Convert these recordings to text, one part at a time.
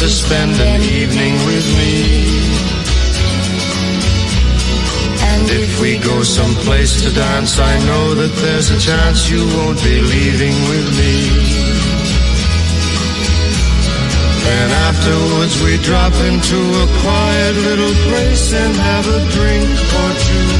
to spend an evening with me. And if we go someplace to dance, I know that there's a chance you won't be leaving with me. Then afterwards we drop into a quiet little place and have a drink or two.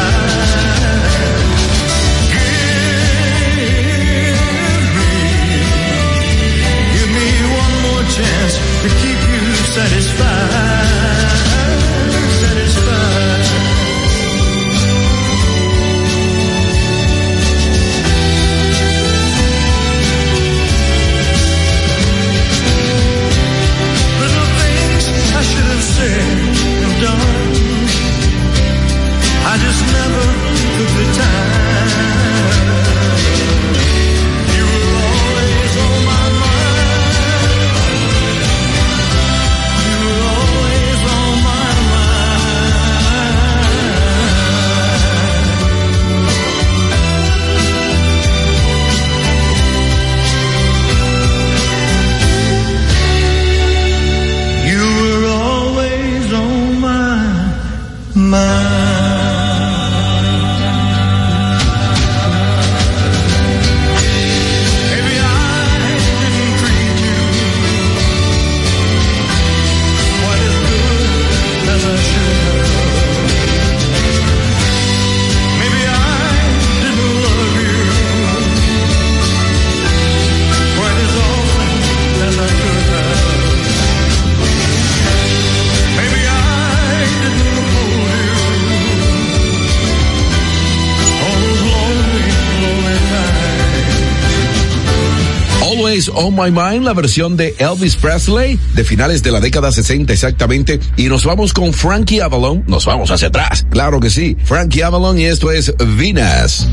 On My Mind, la versión de Elvis Presley de finales de la década 60 exactamente. Y nos vamos con Frankie Avalon. Nos vamos hacia atrás. Claro que sí. Frankie Avalon y esto es Venus.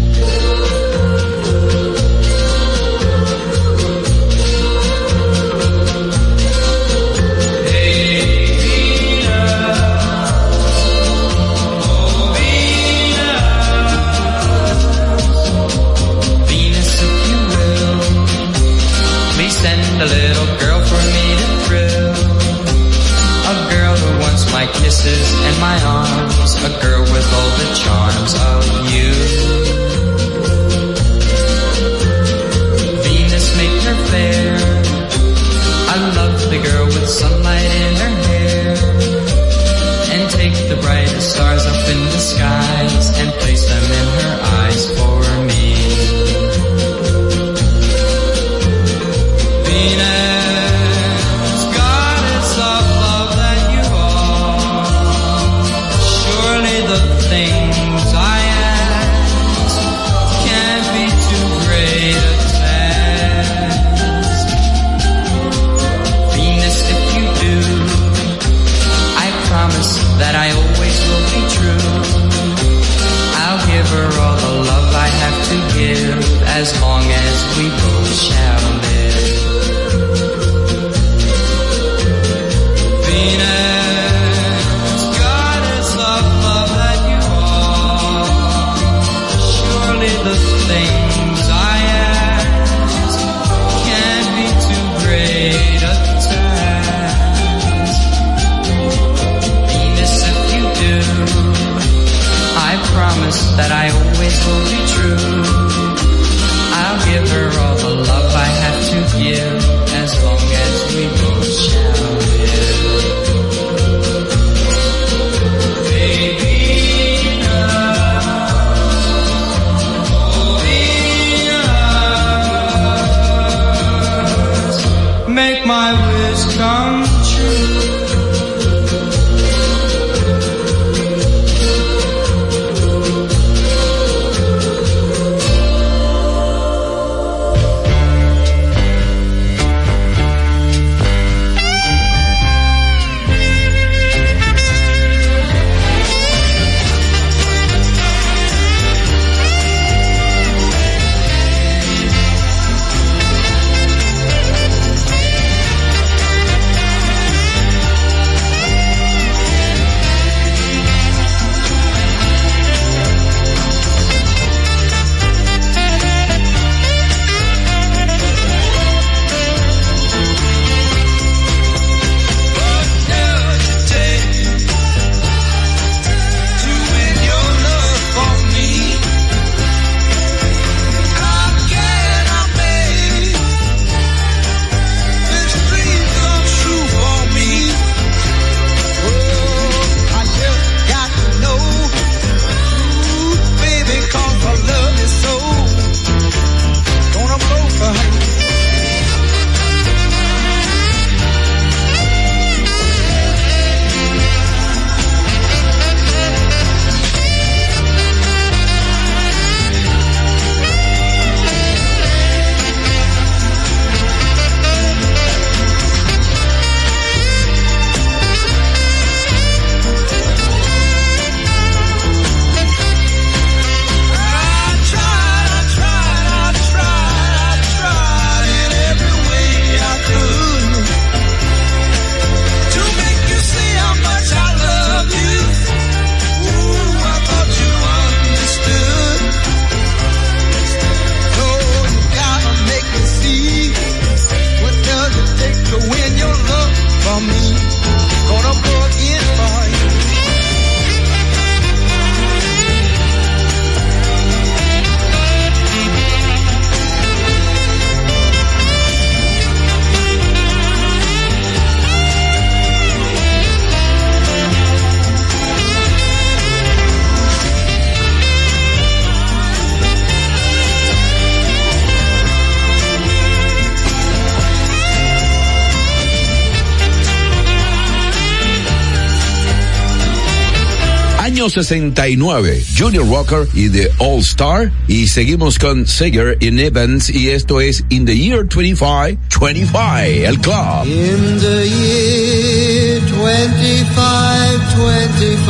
69, Junior Walker y The All Star. Y seguimos con Zager in Evans y esto es In the Year 25, 25, el club. In the year 25, 25,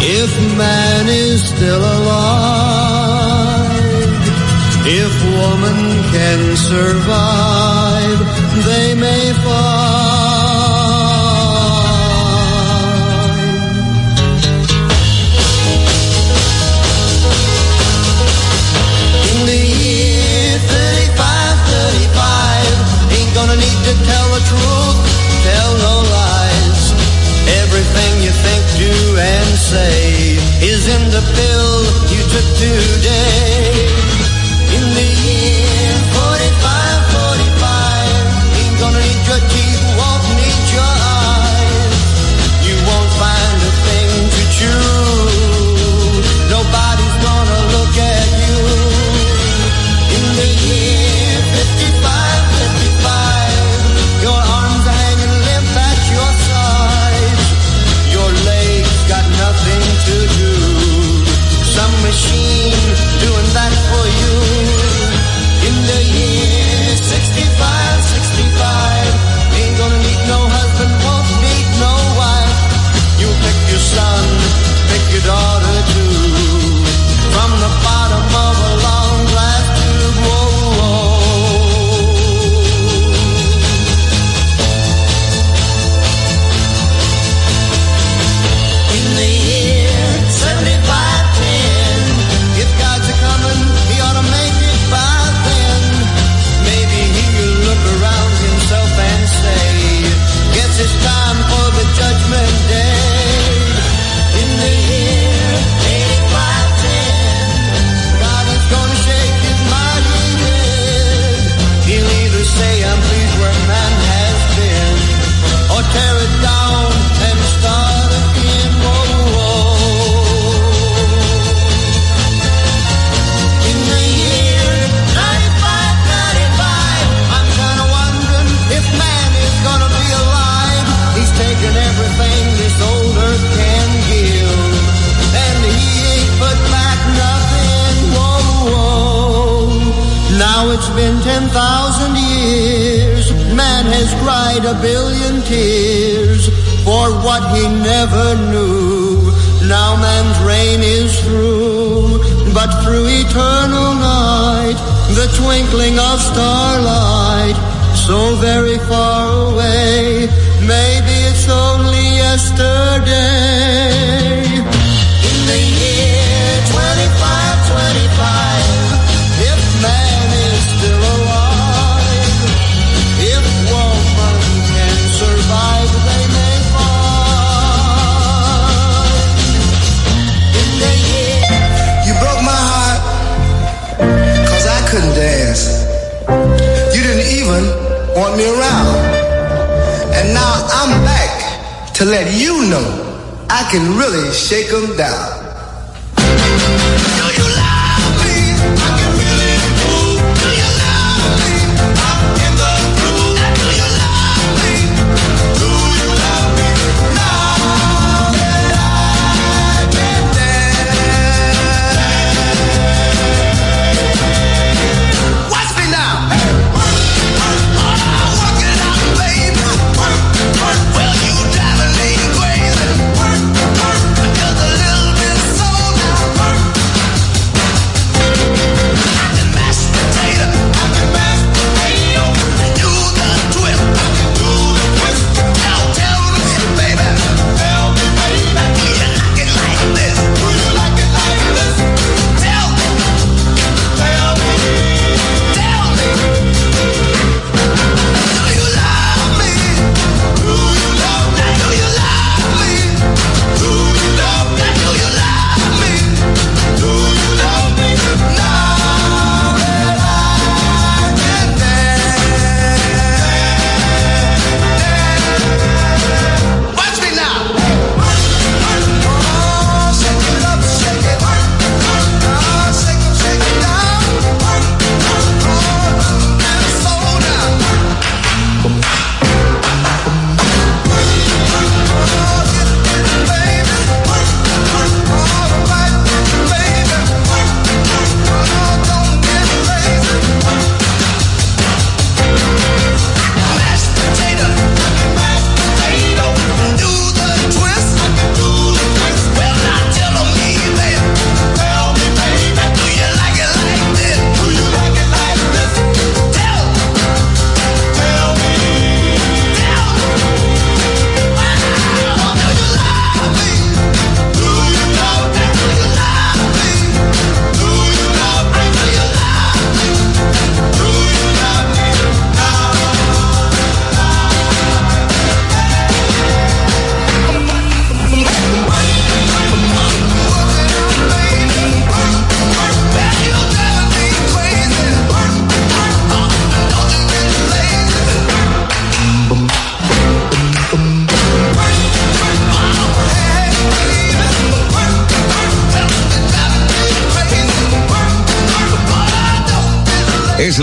if man is still alive, if woman can survive. to tell the truth, tell no lies. Everything you think, do, and say is in the pill you took today.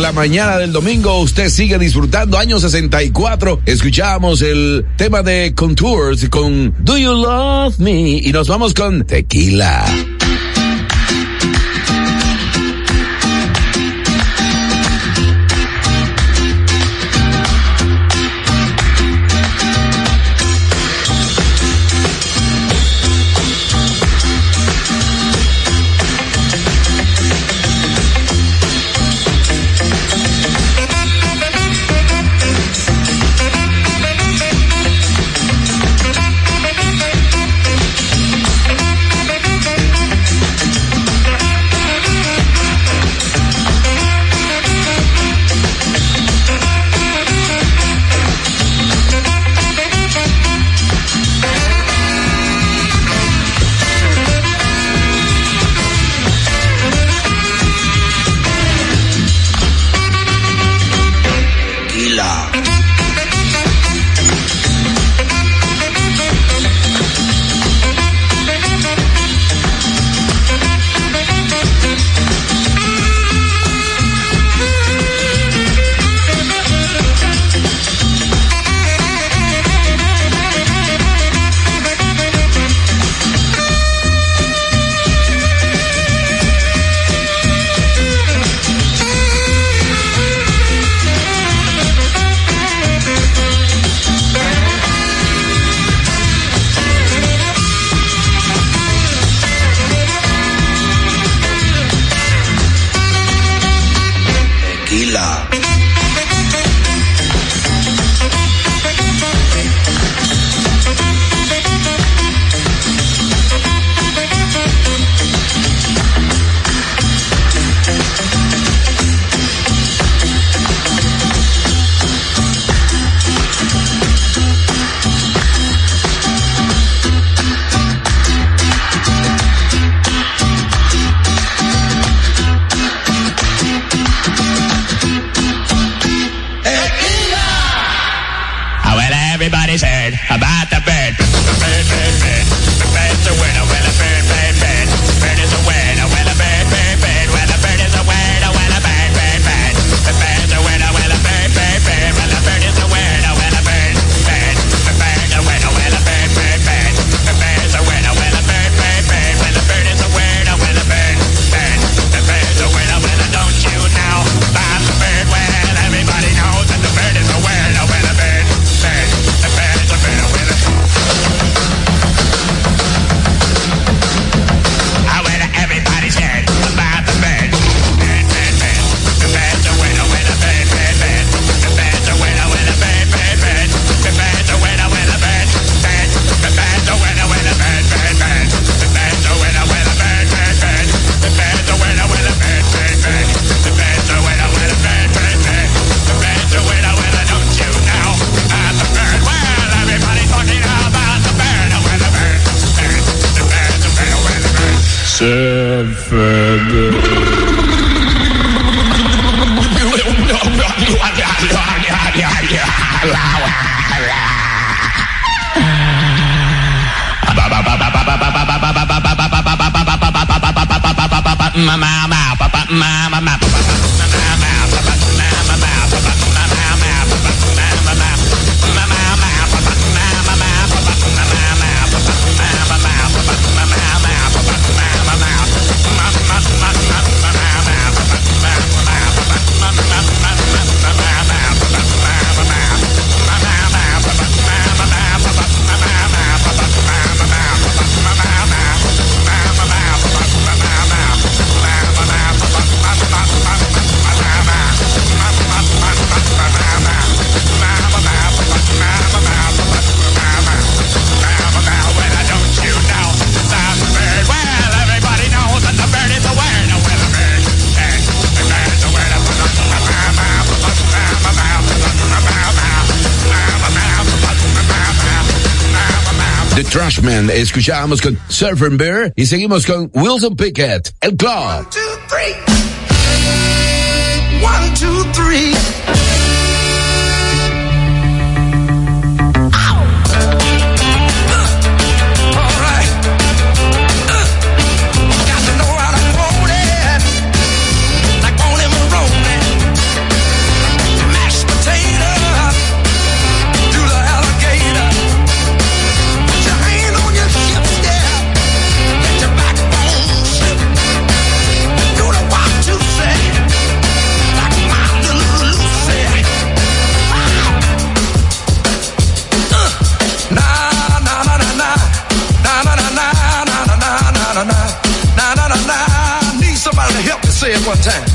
La mañana del domingo, usted sigue disfrutando año 64. Escuchamos el tema de Contours con Do You Love Me y nos vamos con Tequila. My ma, Trashman. Escuchábamos con Surfer Bear y seguimos con Wilson Pickett, El Club. One, two, three. One, two, three. time.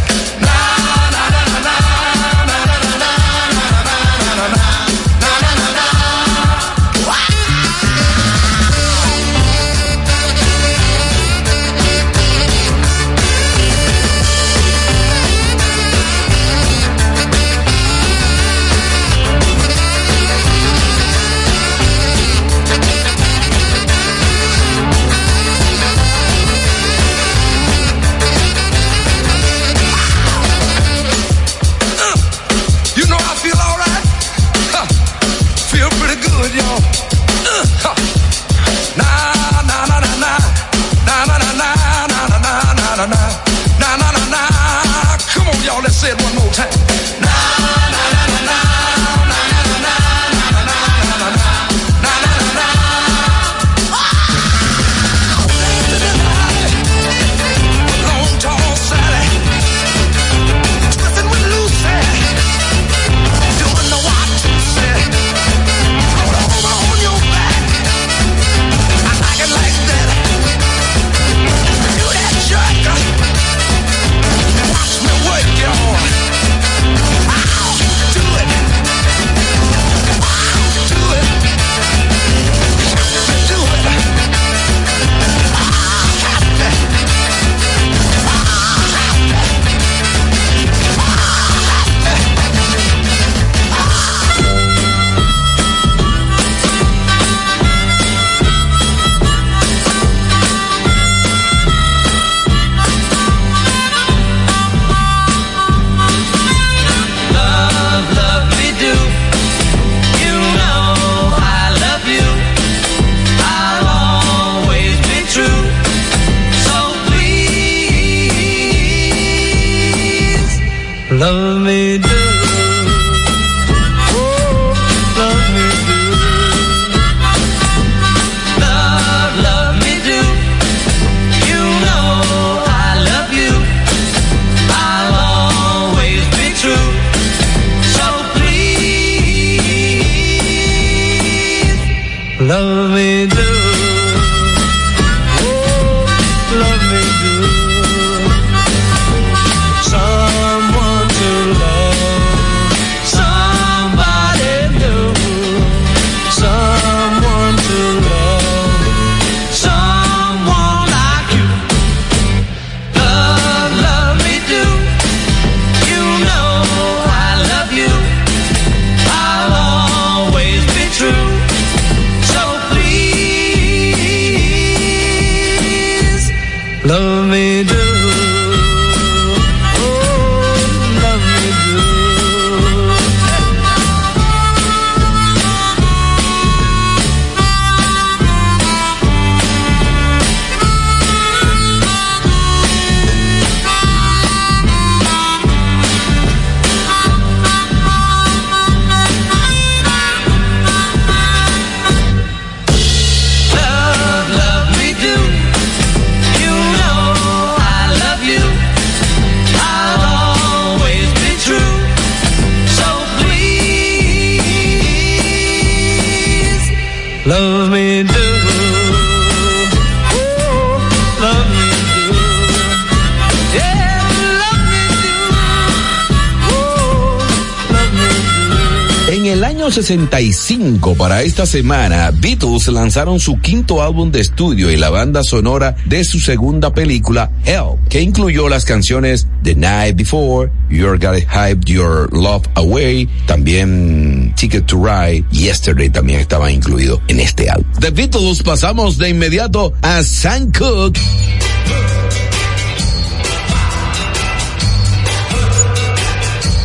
65 para esta semana, Beatles lanzaron su quinto álbum de estudio y la banda sonora de su segunda película, Hell, que incluyó las canciones The Night Before, You're Gotta Hype Your Love Away, también Ticket to Ride, Yesterday también estaba incluido en este álbum. The Beatles pasamos de inmediato a Sam Cooke.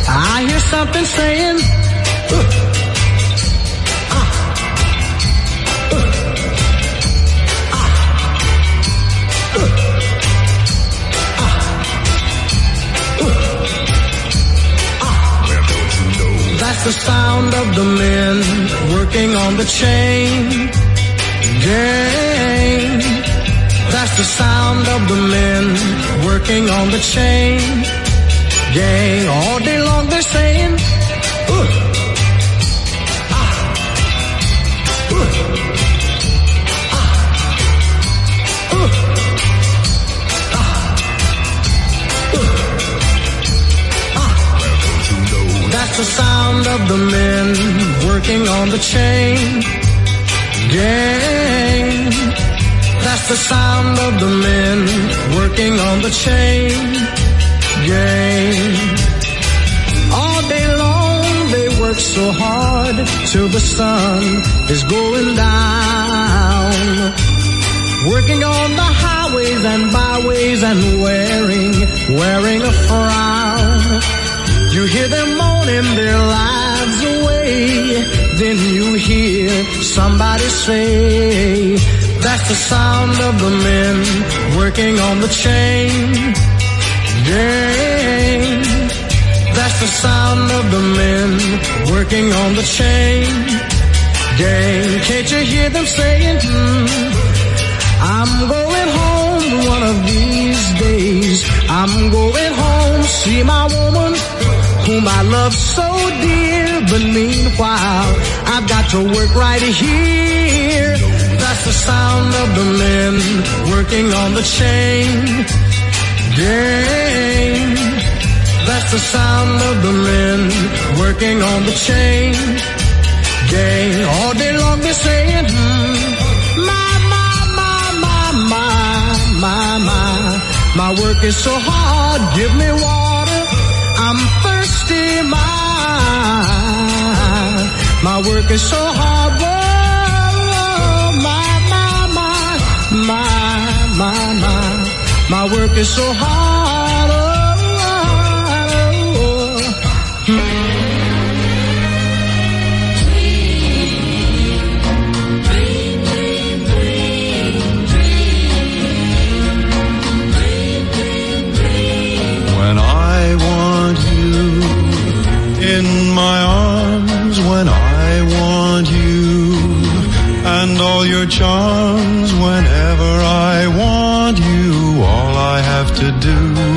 I hear something saying. The sound of the men working on the chain gang. That's the sound of the men working on the chain gang. All day long they're saying, sound of the men working on the chain gang. That's the sound of the men working on the chain gang. All day long they work so hard till the sun is going down. Working on the highways and byways and wearing, wearing a frown. You hear them moaning their lives away. Then you hear somebody say, that's the sound of the men working on the chain gang. That's the sound of the men working on the chain gang. Can't you hear them saying, hmm, I'm going home one of these days. I'm going home, see my woman whom I love so dear. But meanwhile, I've got to work right here. That's the sound of the men working on the chain gang. That's the sound of the men working on the chain gang. All day long they're saying, mm, my, my, my, my, my, my, my. My work is so hard, give me water. I'm thirsty. My, my work is so hard. Whoa, my, my, my, my, my, my, my work is so hard. my arms when I want you, and all your charms whenever I want you. All I have to do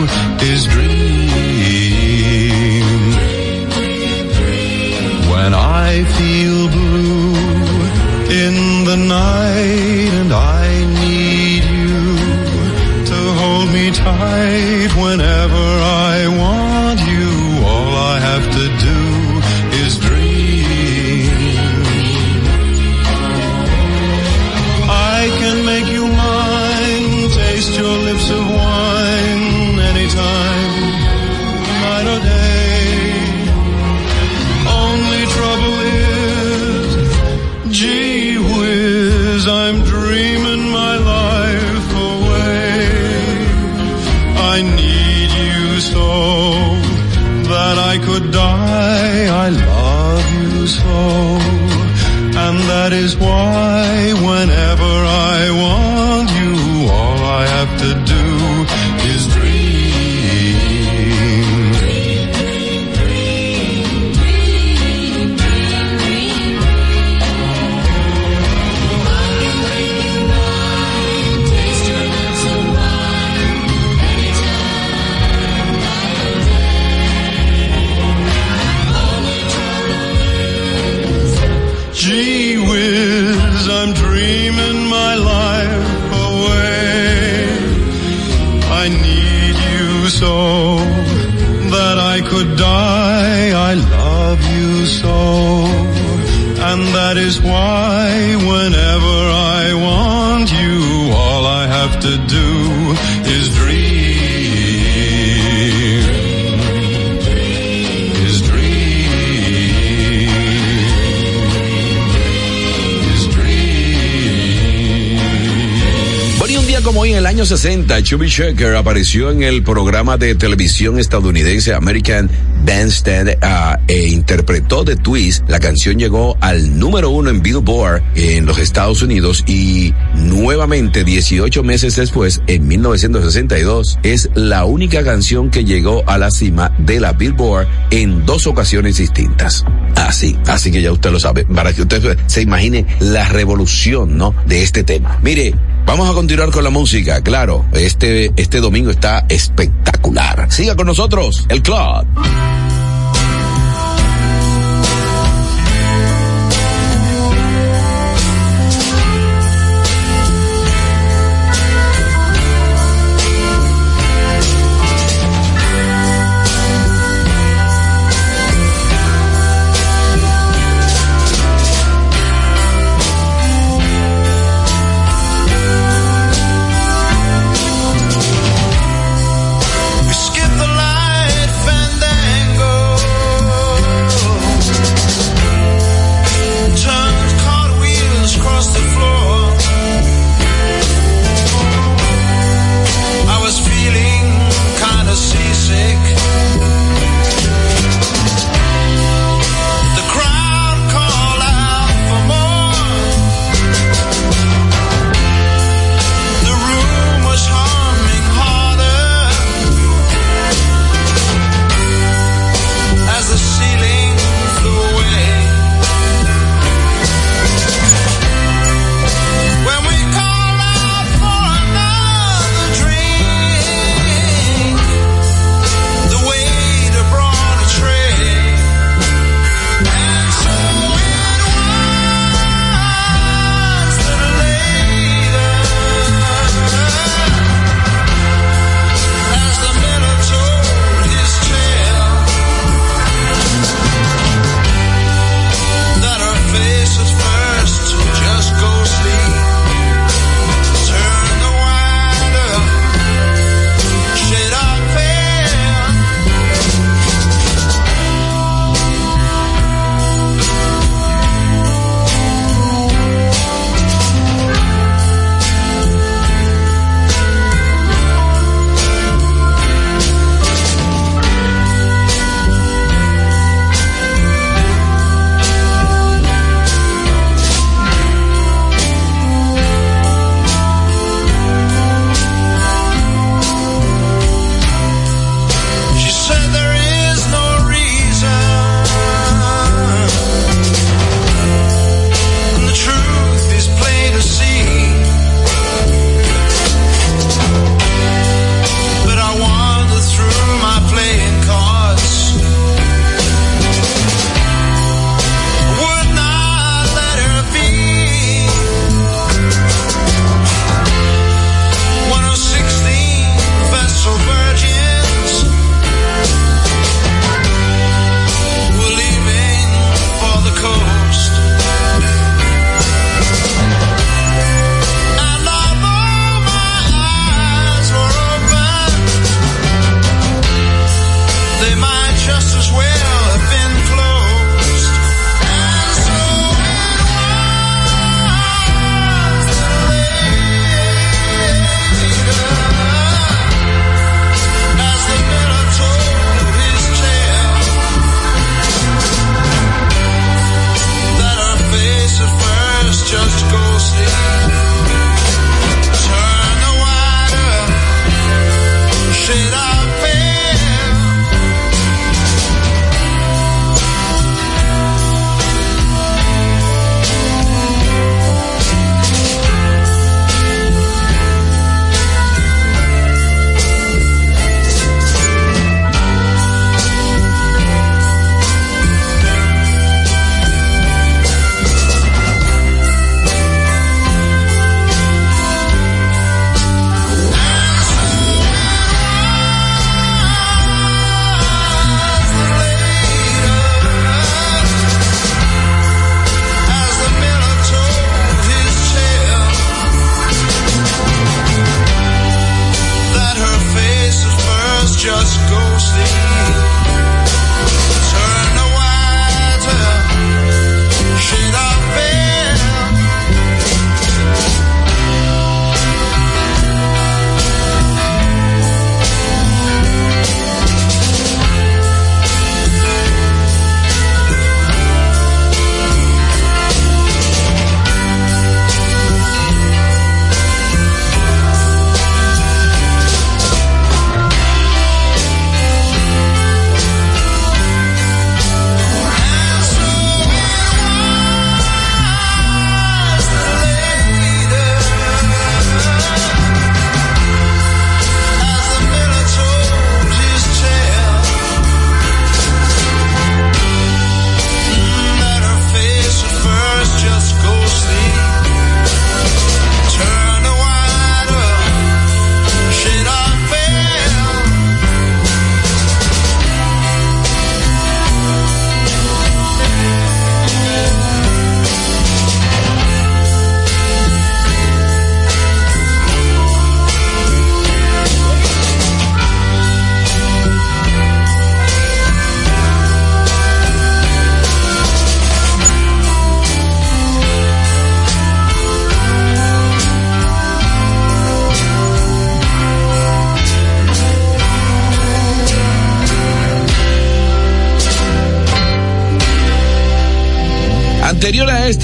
años 60, Chubby Checker apareció en el programa de televisión estadounidense American Bandstand uh, e interpretó The Twist. La canción llegó al número uno en Billboard en los Estados Unidos y nuevamente 18 meses después, en 1962, es la única canción que llegó a la cima de la Billboard en dos ocasiones distintas así. Así que ya usted lo sabe, para que usted se imagine la revolución, ¿no? De este tema. Mire, vamos a continuar con la música, claro. Este, este domingo está espectacular. Siga con nosotros, el club.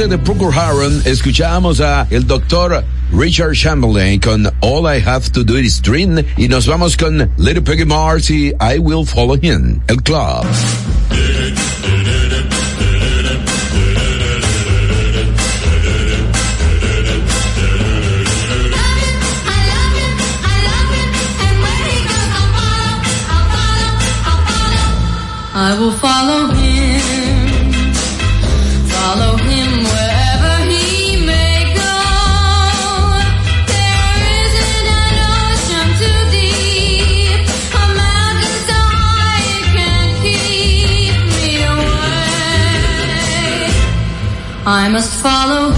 parte de Procol Harum escuchamos a el doctor Richard Chamberlain con All I Have to Do Is Dream y nos vamos con Little Peggy Mars y I Will Follow Him, el club. I must follow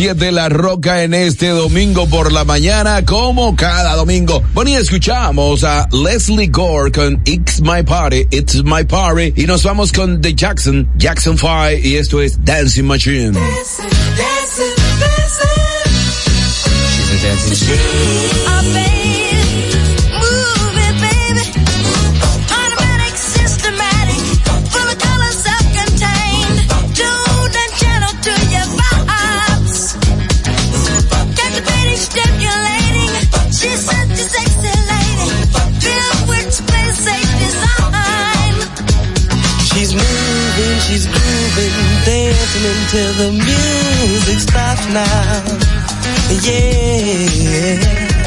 De La Roca en este domingo por la mañana, como cada domingo. Bueno, y escuchamos a Leslie Gore con It's My Party, It's My Party, y nos vamos con The Jackson, Jackson 5, y esto es Dancing Machine. Dancing, dancing, dancing. She's a dancing machine. she's grooving, dancing until the music stops now. Yeah.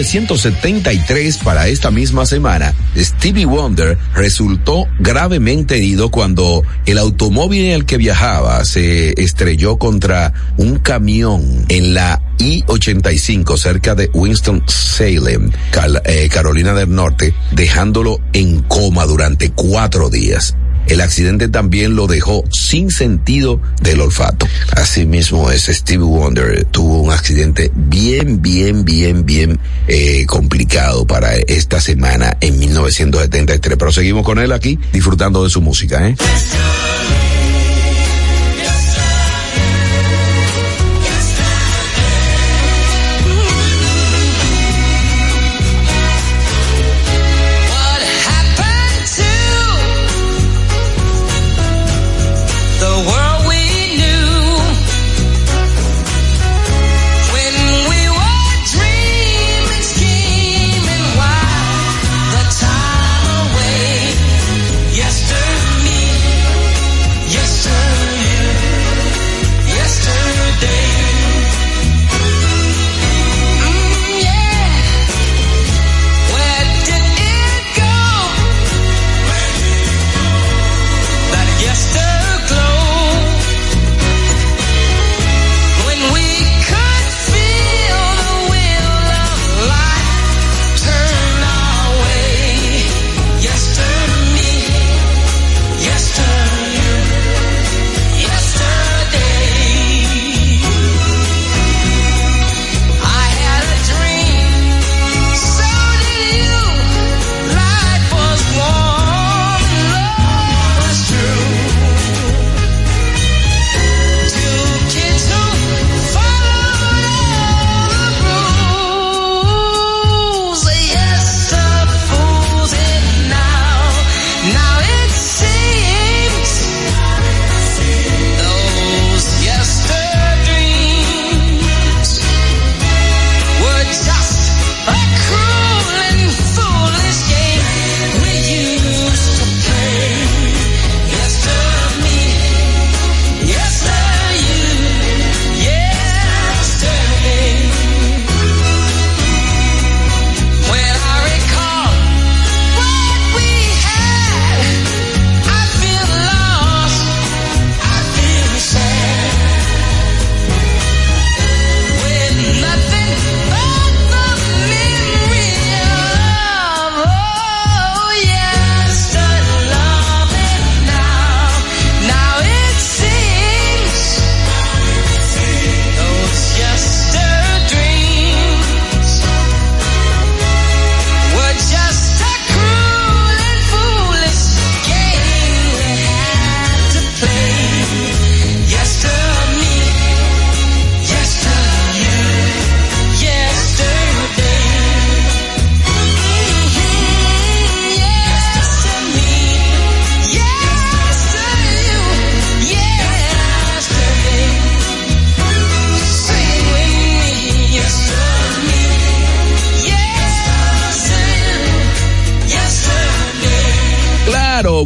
1973, para esta misma semana, Stevie Wonder resultó gravemente herido cuando el automóvil en el que viajaba se estrelló contra un camión en la I-85 cerca de Winston-Salem, eh, Carolina del Norte, dejándolo en coma durante cuatro días. El accidente también lo dejó sin sentido del olfato. Asimismo es Stevie Wonder tuvo un accidente bien, bien, bien, bien eh, complicado para esta semana en 1973. Pero seguimos con él aquí disfrutando de su música, ¿eh?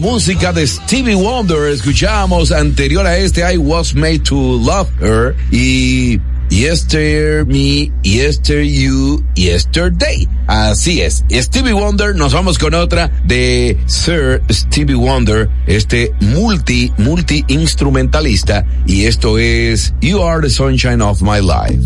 Música de Stevie Wonder. Escuchamos anterior a este I Was Made to Love Her y Yester Me, Yester You, Yesterday. Así es. Stevie Wonder, nos vamos con otra de Sir Stevie Wonder, este multi, multi instrumentalista y esto es You Are the Sunshine of My Life.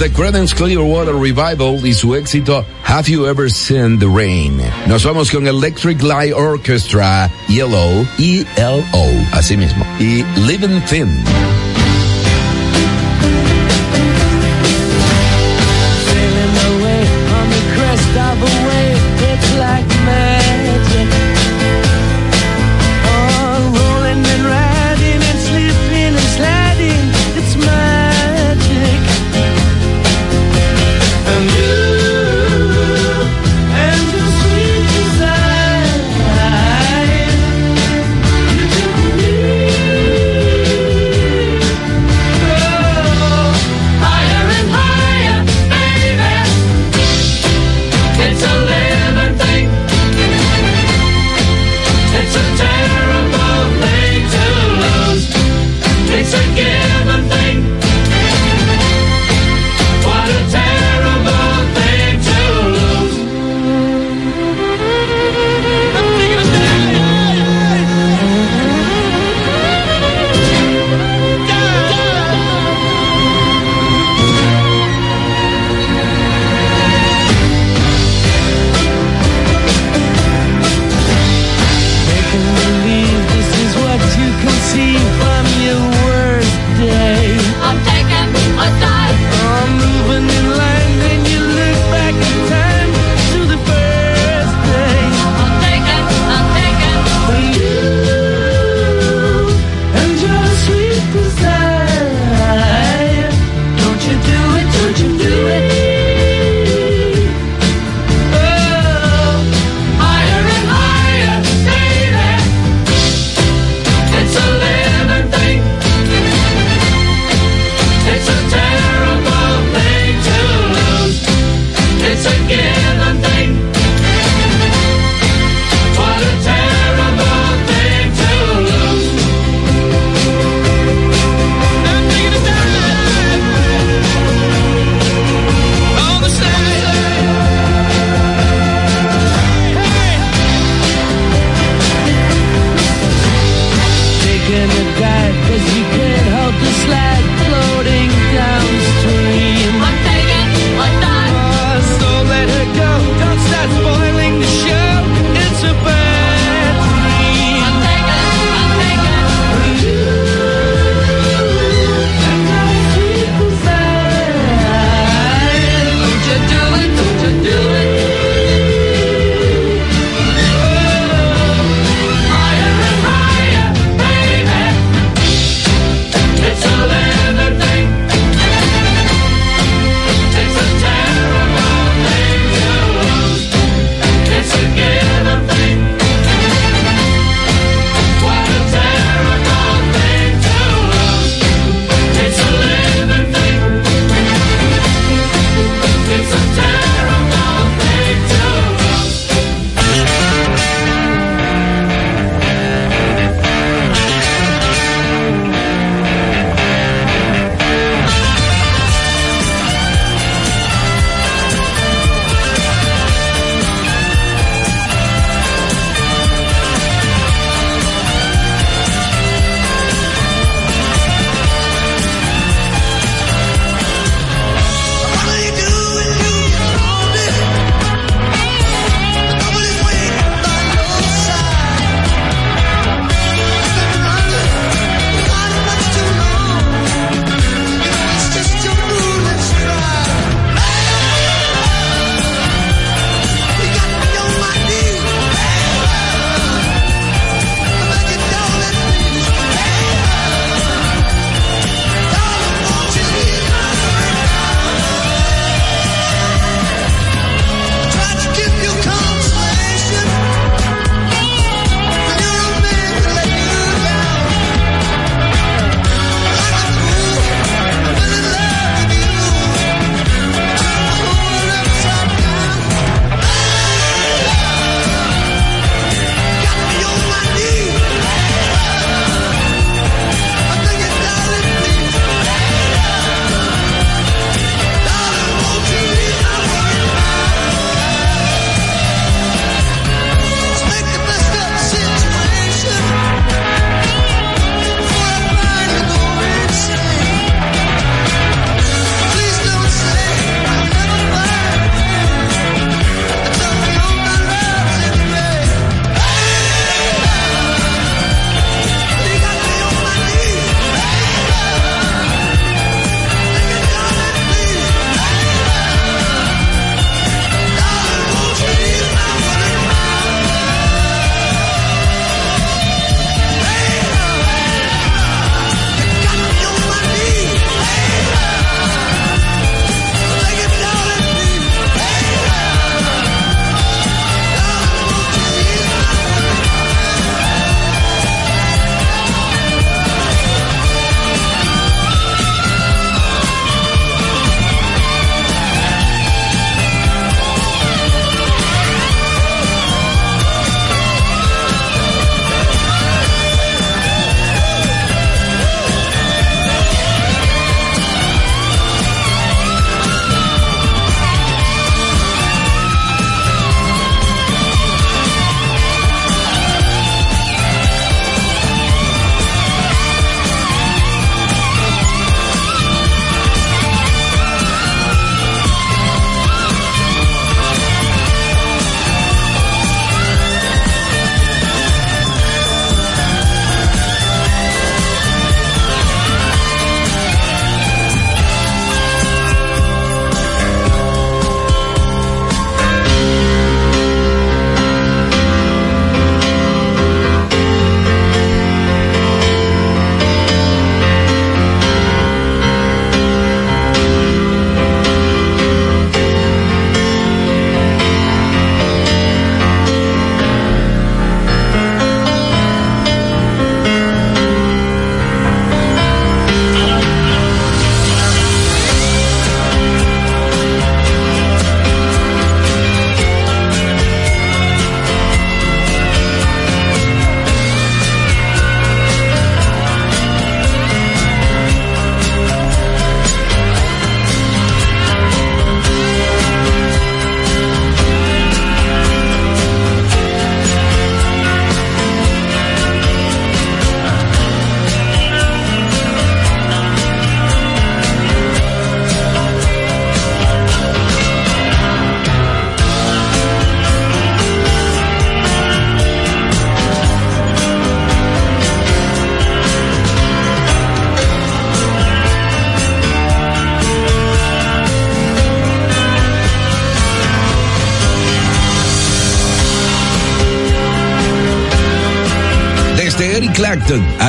De Credence Clearwater Revival y su éxito Have You Ever Seen the Rain. Nos vamos con Electric Light Orchestra, Yellow, E-L-O, así mismo, y Living Thin.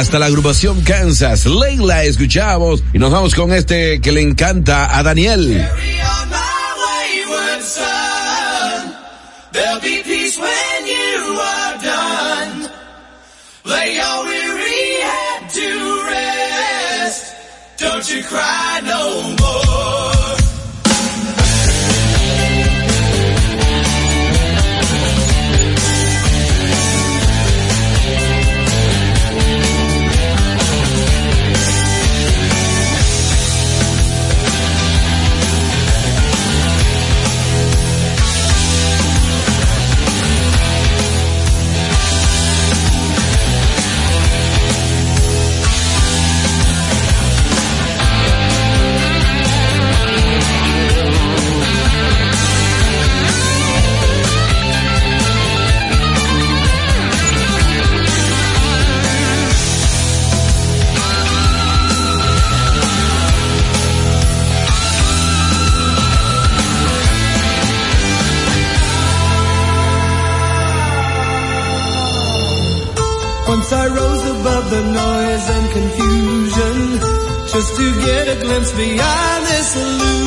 hasta la agrupación Kansas. Leila escuchamos y nos vamos con este que le encanta a Daniel. glimpse beyond this illusion.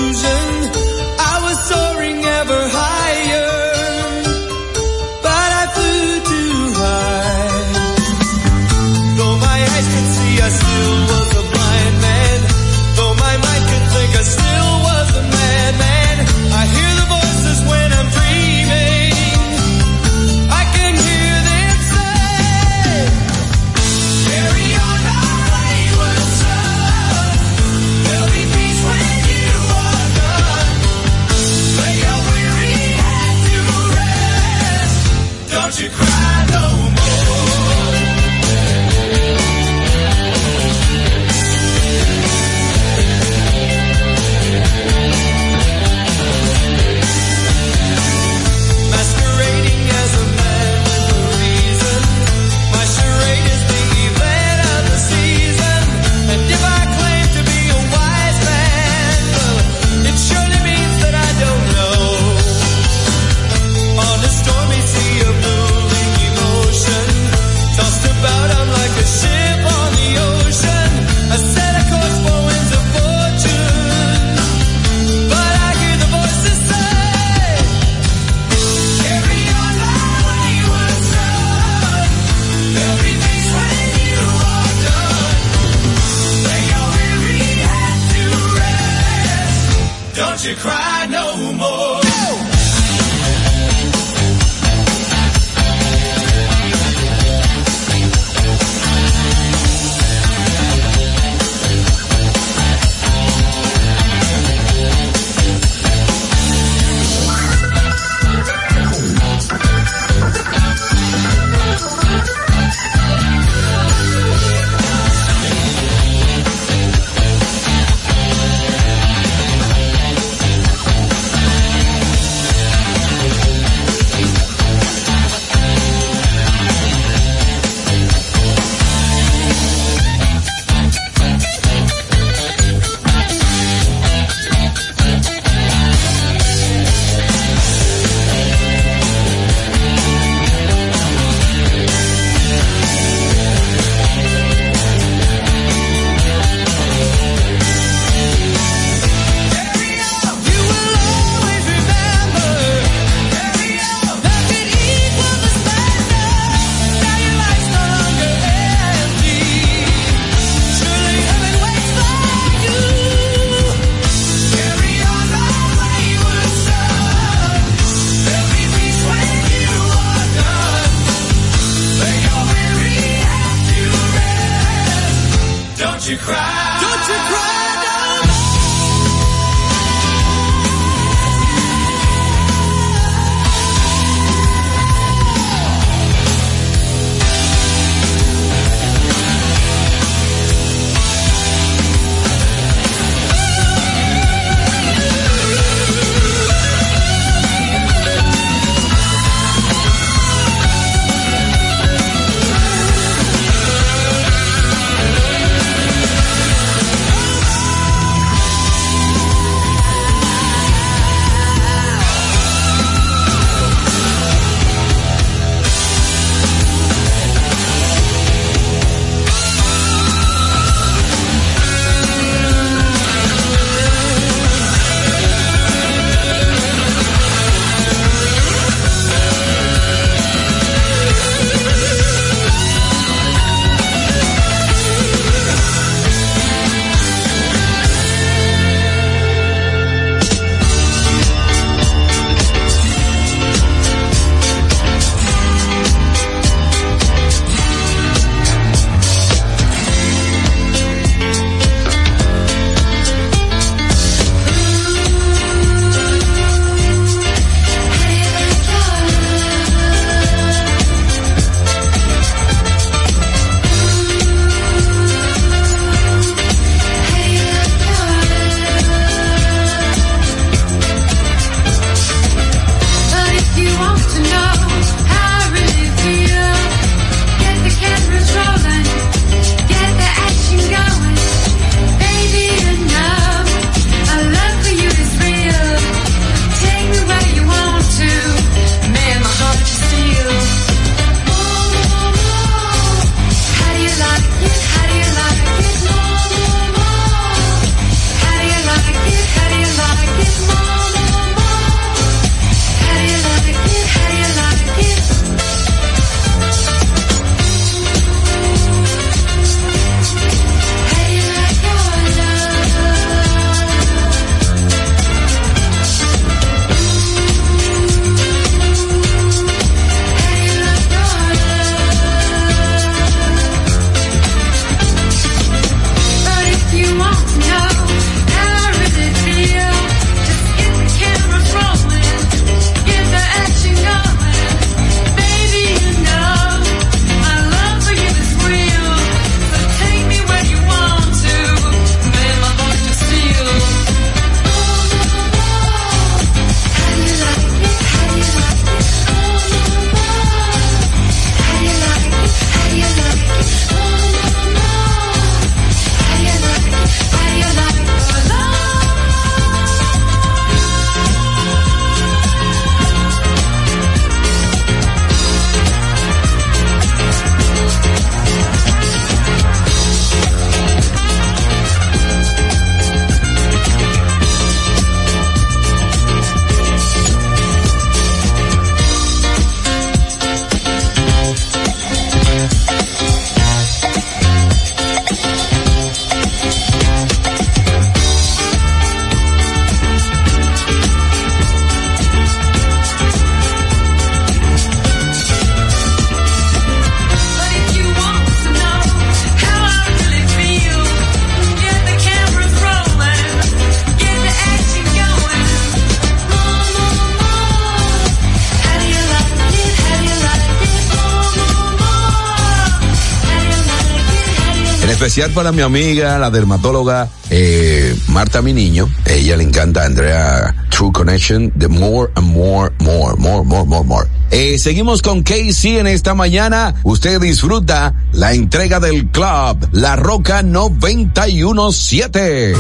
Especial para mi amiga, la dermatóloga eh, Marta Mi Niño. Ella le encanta Andrea True Connection de More and More, More, More, More, More, More. Eh, seguimos con Casey en esta mañana. Usted disfruta la entrega del club La Roca 917.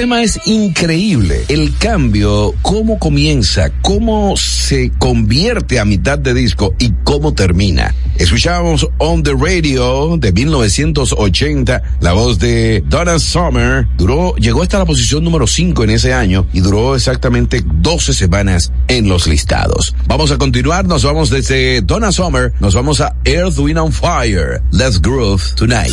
Tema es increíble. El cambio, cómo comienza, cómo se convierte a mitad de disco y cómo termina. Escuchábamos On the Radio de 1980, la voz de Donna Summer. Duró, llegó hasta la posición número 5 en ese año y duró exactamente 12 semanas en los listados. Vamos a continuar, nos vamos desde Donna Summer, nos vamos a Earth, Wind on Fire. Let's groove tonight.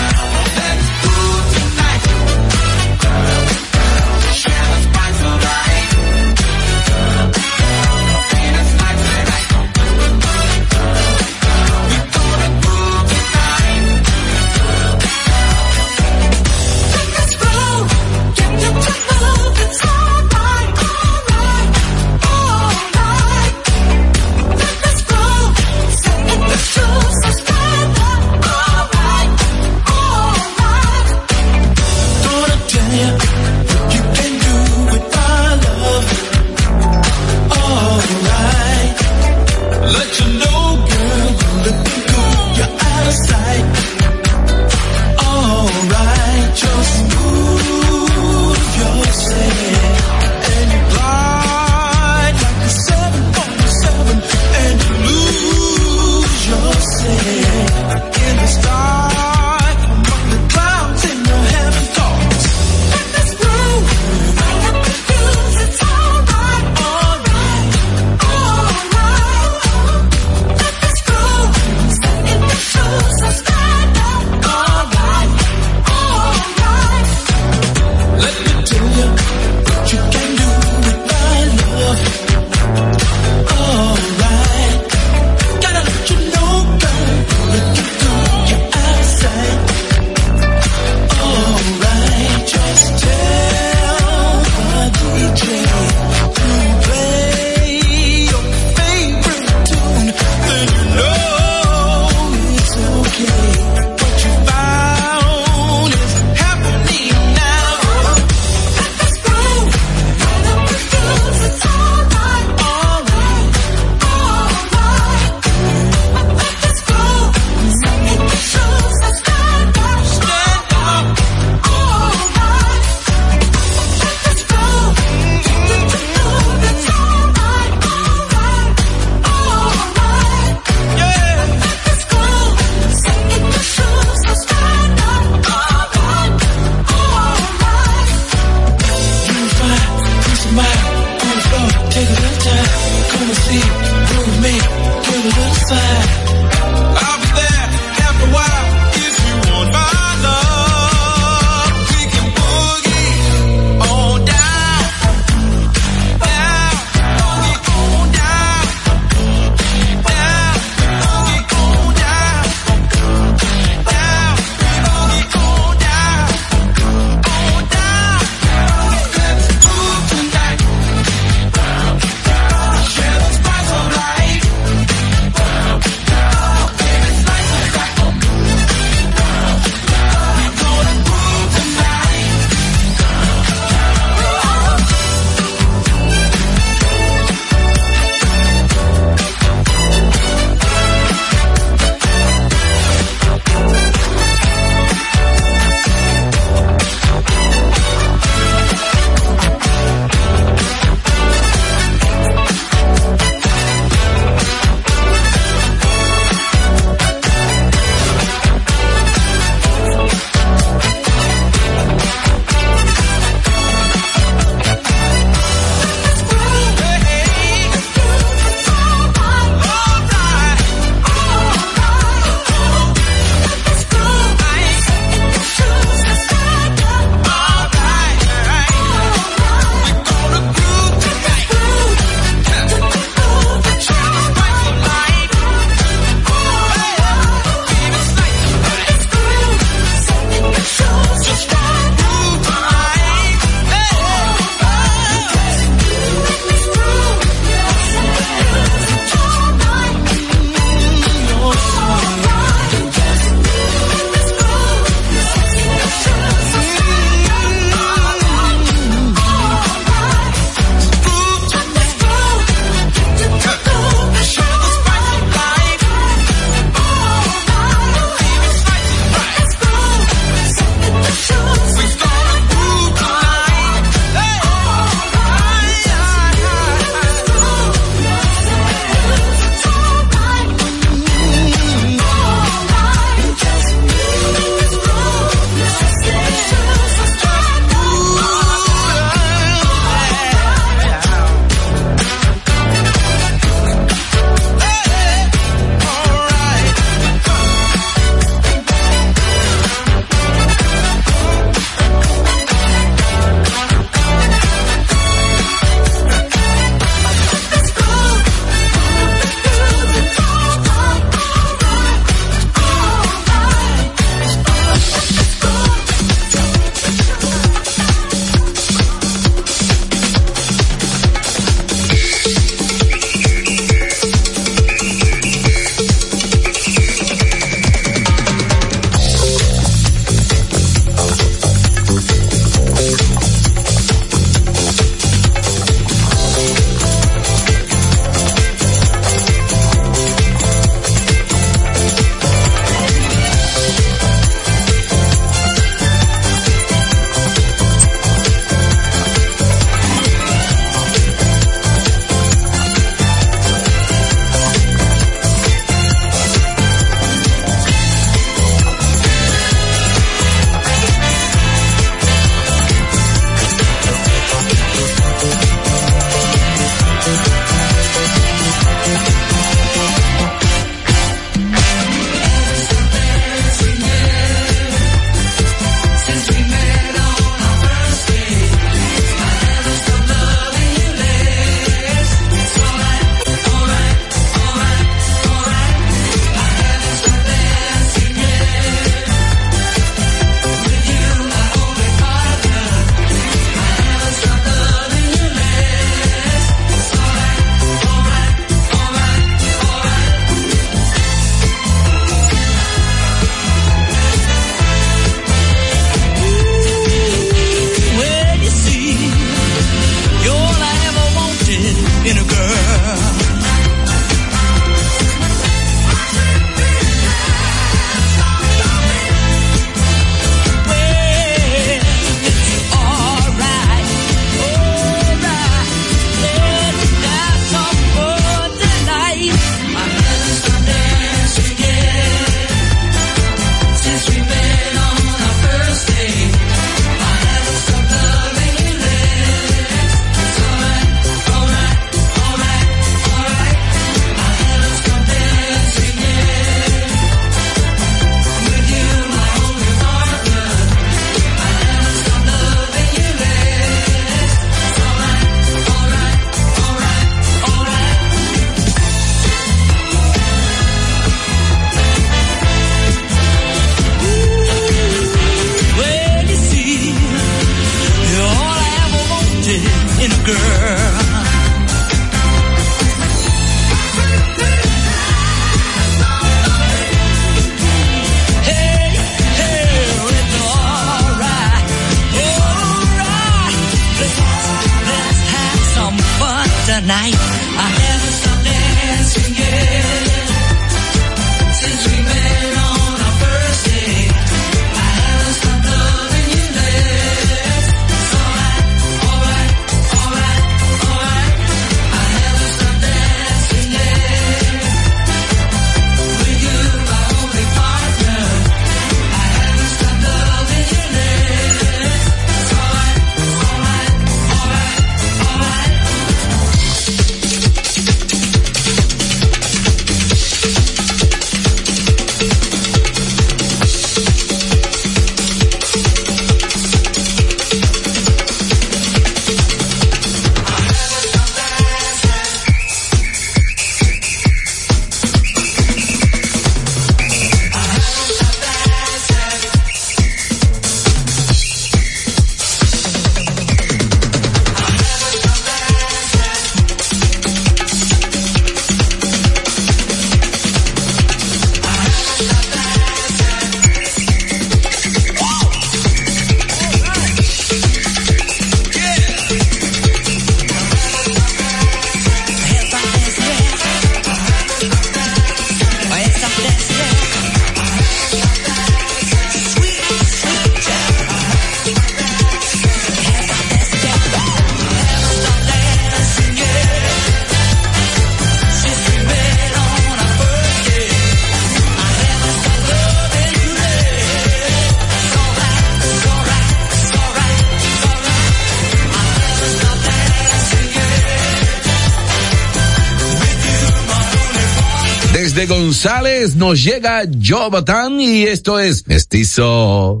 Nos llega Jobatán y esto es Mestizo.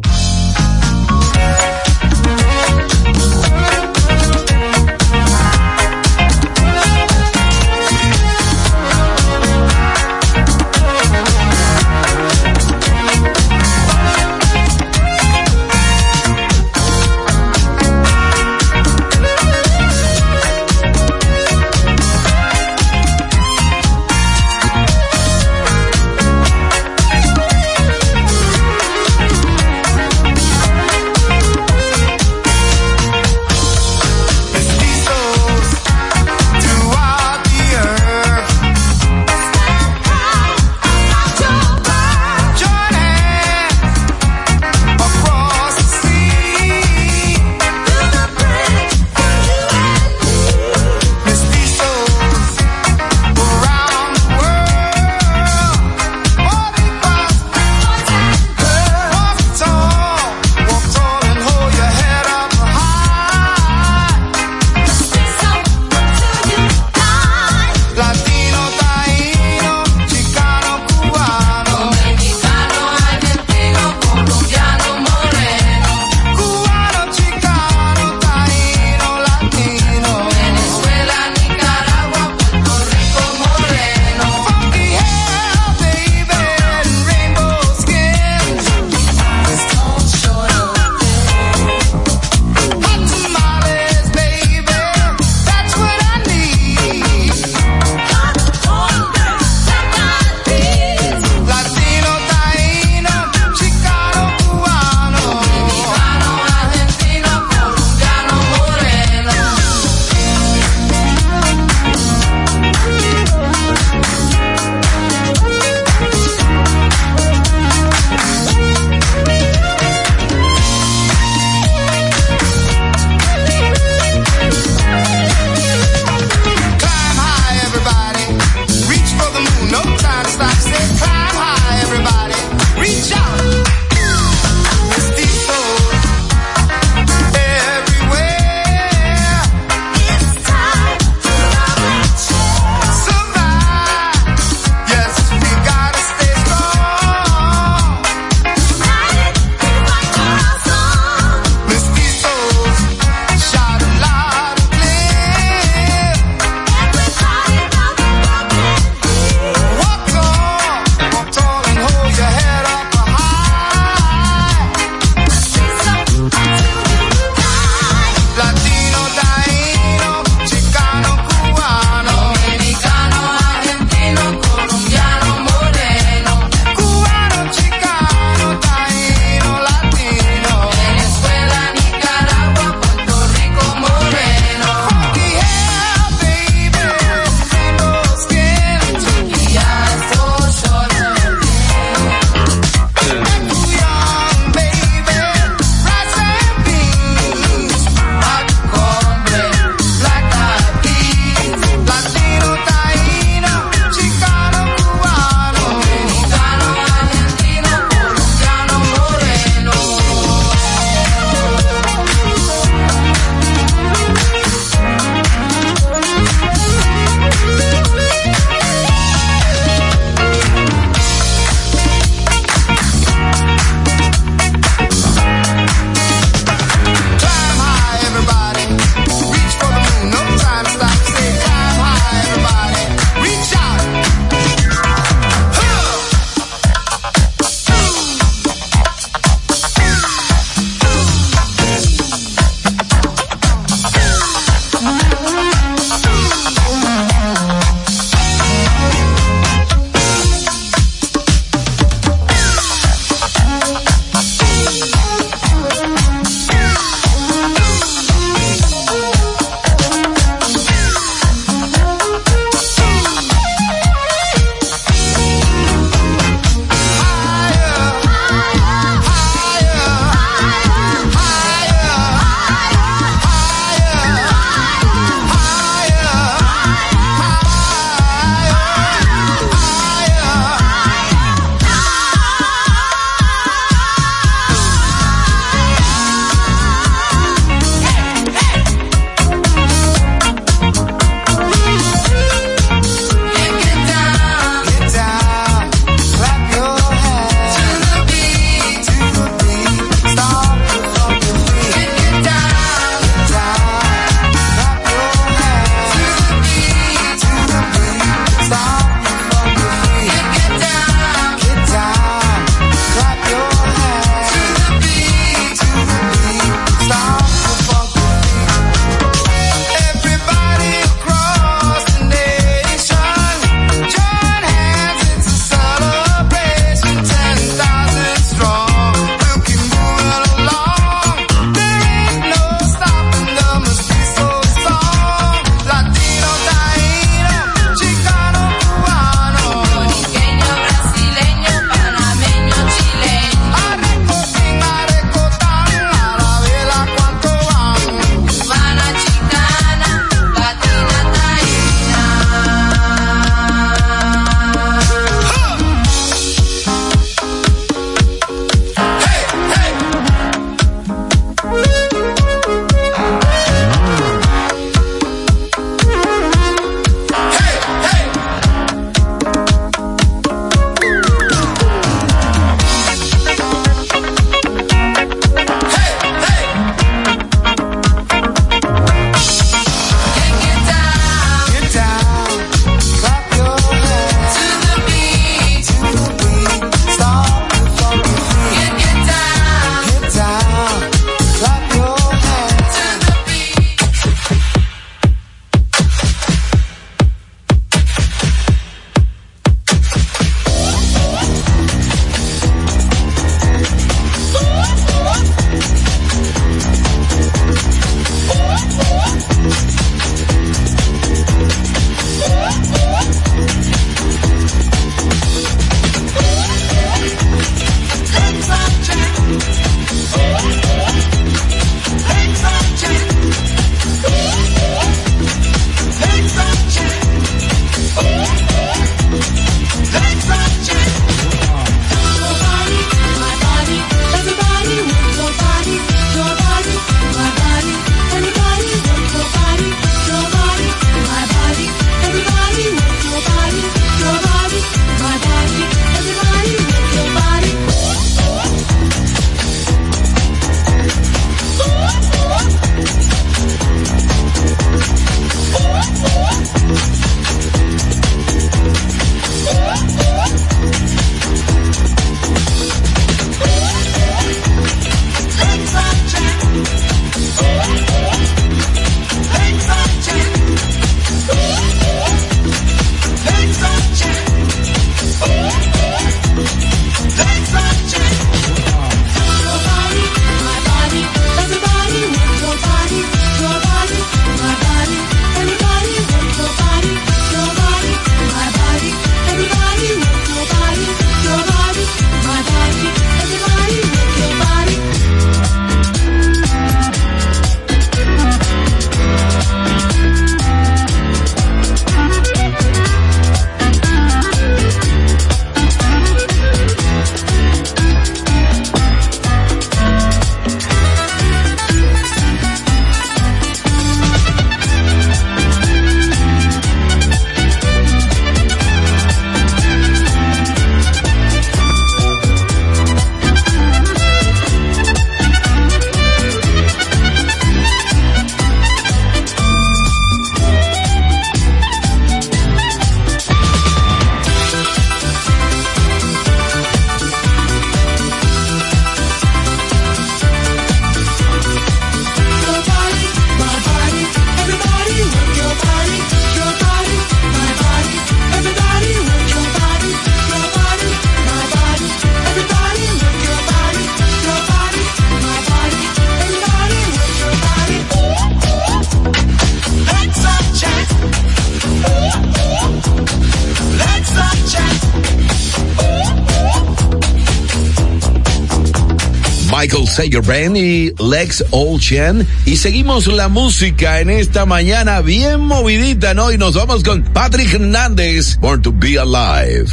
Sager Band y Lex Olchen. Y seguimos la música en esta mañana bien movidita, ¿no? Y nos vamos con Patrick Hernández, Born to Be Alive.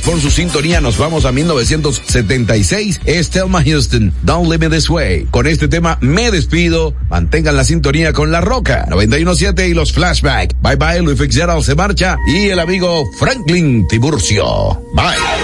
Por su sintonía. Nos vamos a 1976. Es Thelma Houston, Don't Leave Me This Way. Con este tema me despido. Mantengan la sintonía con La Roca 917 y los flashbacks. Bye bye, Luis Fitzgerald se marcha y el amigo Franklin Tiburcio. Bye.